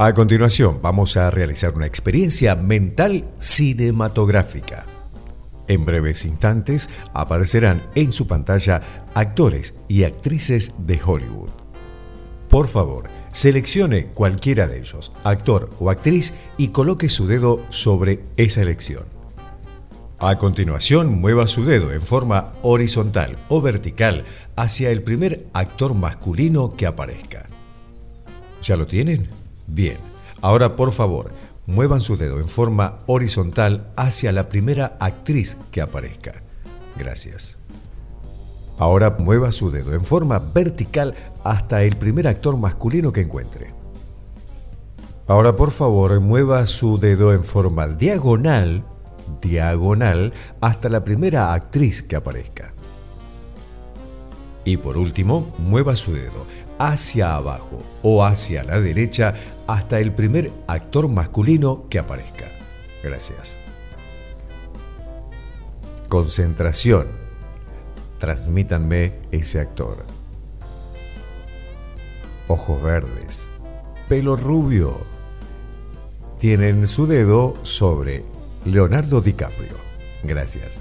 A continuación, vamos a realizar una experiencia mental cinematográfica. En breves instantes aparecerán en su pantalla actores y actrices de Hollywood. Por favor, seleccione cualquiera de ellos, actor o actriz, y coloque su dedo sobre esa elección. A continuación, mueva su dedo en forma horizontal o vertical hacia el primer actor masculino que aparezca. ¿Ya lo tienen? Bien, ahora por favor, muevan su dedo en forma horizontal hacia la primera actriz que aparezca. Gracias. Ahora mueva su dedo en forma vertical hasta el primer actor masculino que encuentre. Ahora por favor mueva su dedo en forma diagonal, diagonal, hasta la primera actriz que aparezca. Y por último, mueva su dedo hacia abajo o hacia la derecha hasta el primer actor masculino que aparezca. Gracias. Concentración. Transmítanme ese actor. Ojos verdes. Pelo rubio. Tienen su dedo sobre Leonardo DiCaprio. Gracias.